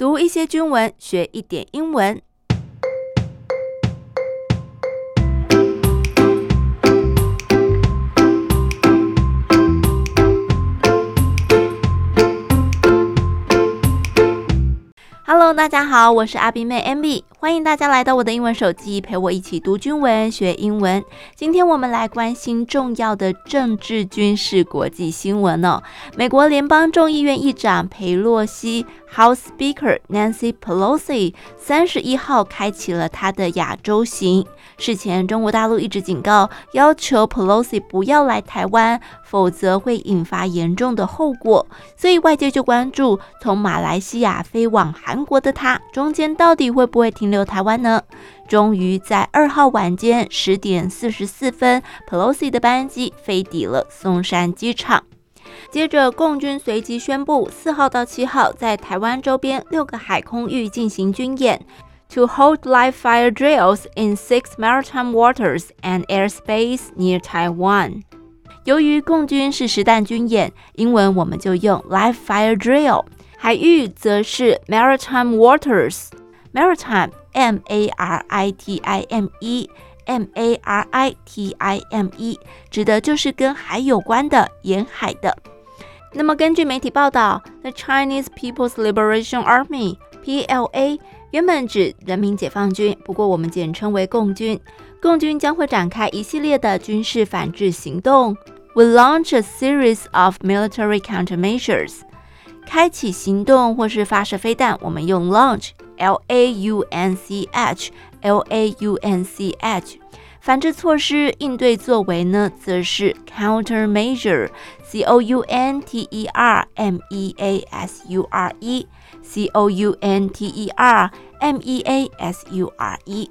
读一些军文，学一点英文。Hello，大家好，我是阿宾妹 MB，欢迎大家来到我的英文手机，陪我一起读军文学英文。今天我们来关心重要的政治、军事、国际新闻哦。美国联邦众议院议长佩洛西 （House Speaker Nancy Pelosi） 三十一号开启了他的亚洲行。事前，中国大陆一直警告，要求 Pelosi 不要来台湾，否则会引发严重的后果。所以外界就关注，从马来西亚飞往韩国的他，中间到底会不会停留台湾呢？终于在二号晚间十点四十四分，Pelosi 的班机飞抵了松山机场。接着，共军随即宣布，四号到七号在台湾周边六个海空域进行军演。To hold live fire drills in six maritime waters and airspace near Taiwan。由于共军是实弹军演，英文我们就用 live fire drill。海域则是 maritime waters。maritime m a r i t i m e m a r i t i m e 指的就是跟海有关的沿海的。那么根据媒体报道，The Chinese People's Liberation Army (PLA) 原本指人民解放军，不过我们简称为共军。共军将会展开一系列的军事反制行动 We launch a series of military countermeasures。开启行动或是发射飞弹，我们用 launch Launch, launch，反制措施应对作为呢，则是 countermeasure，c o u n t e r m e a s u r e。C O U N T E R M E A S U R E。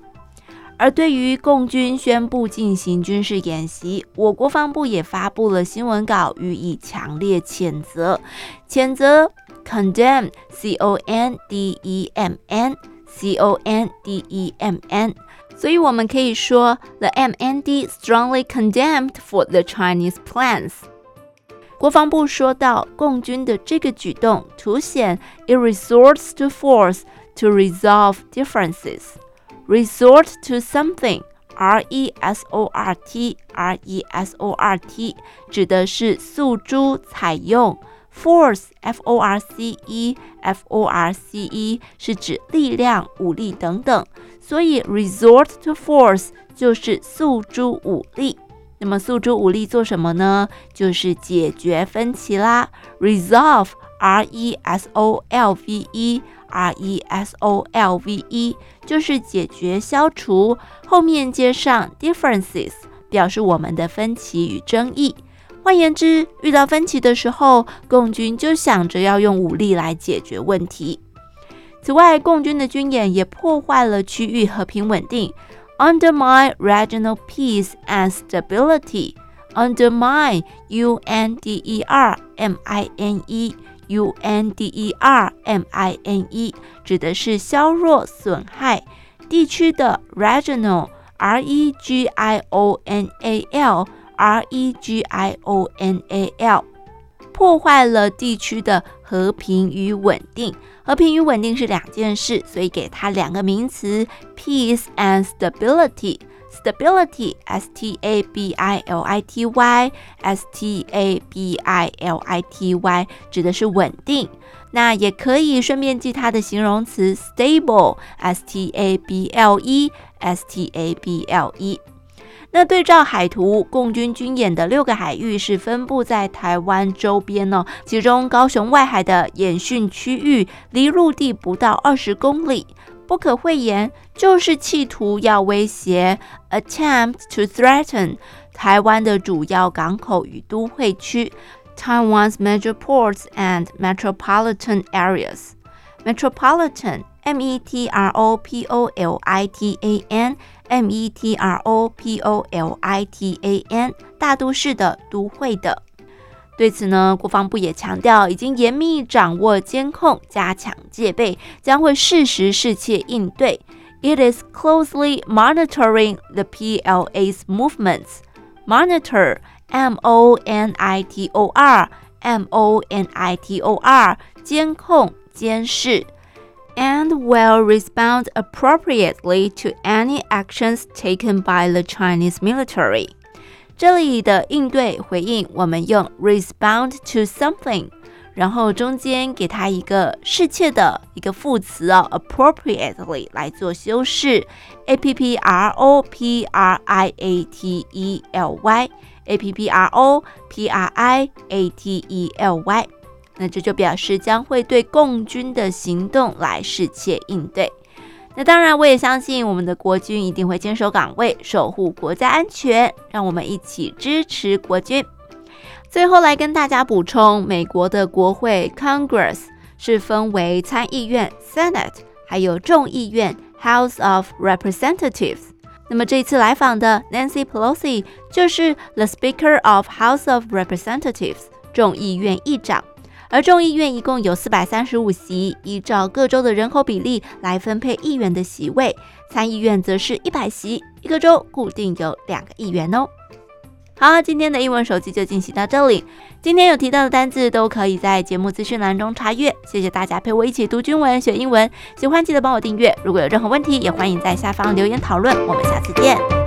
而对于共军宣布进行军事演习，我国防部也发布了新闻稿，予以强烈谴责。谴责 condemn C O N D E M N C O N D E M N。所以我们可以说，The M N D strongly condemned for the Chinese plans。国防部说到，共军的这个举动凸显 it resorts to force to resolve differences. Resort to something, R-E-S-O-R-T, R-E-S-O-R-T，指的是诉诸采用。 Force, F-O-R-C-E, F-O-R-C-E 是指力量、武力等等，所以 resort to force 就是诉诸武力。那么诉诸武力做什么呢？就是解决分歧啦。Resolve，R-E-S-O-L-V-E，R-E-S-O-L-V-E，就是解决、消除。后面接上 differences，表示我们的分歧与争议。换言之，遇到分歧的时候，共军就想着要用武力来解决问题。此外，共军的军演也破坏了区域和平稳定。Undermine regional peace and stability. Undermine, U-N-D-E-R-M-I-N-E, U-N-D-E-R-M-I-N-E，指的是削弱、损害地区的 regional, r e g i o n a l R-E-G-I-O-N-A-L, R-E-G-I-O-N-A-L。破坏了地区的和平与稳定，和平与稳定是两件事，所以给它两个名词：peace and stability。stability，S-T-A-B-I-L-I-T-Y，S-T-A-B-I-L-I-T-Y，指的是稳定。那也可以顺便记它的形容词：stable，S-T-A-B-L-E，S-T-A-B-L-E。那对照海图，共军军演的六个海域是分布在台湾周边哦，其中高雄外海的演训区域离陆地不到二十公里，不可讳言，就是企图要威胁 （attempt to threaten） 台湾的主要港口与都会区 （Taiwan's major ports and metropolitan areas，metropolitan。Metropolitan，M-E-T-R-O-P-O-L-I-T-A-N。M E T R O P O L I T A N，大都市的都会的。对此呢，国防部也强调，已经严密掌握监控，加强戒备，将会适时适切应对。It is closely monitoring the PLA's movements. Monitor, M O N I T O R, M O N I T O R，监控、监视。 and will respond appropriately to any actions taken by the Chinese military。这里的应对回应，我们用 respond to something。然后中间给它一个适切的一个副词哦，appropriately 来做修饰，a p p r o p r i a t e l y，a p p r o p r i a t e l y， 那这就表示将会对共军的行动来视切应对。那当然，我也相信我们的国军一定会坚守岗位，守护国家安全，让我们一起支持国军。最后来跟大家补充，美国的国会 Congress 是分为参议院 Senate，还有众议院 House of Representatives。那么这次来访的 Nancy Pelosi 就是 the Speaker of House of Representatives，众议院议长。而众议院一共有四百三十五席，依照各州的人口比例来分配议员的席位。参议院则是一百席，一个州固定有两个议员哦。好，今天的英文手机就进行到这里。今天有提到的单字都可以在节目资讯栏中查阅。谢谢大家陪我一起读军文学英文，喜欢记得帮我订阅。如果有任何问题，也欢迎在下方留言讨论。我们下次见。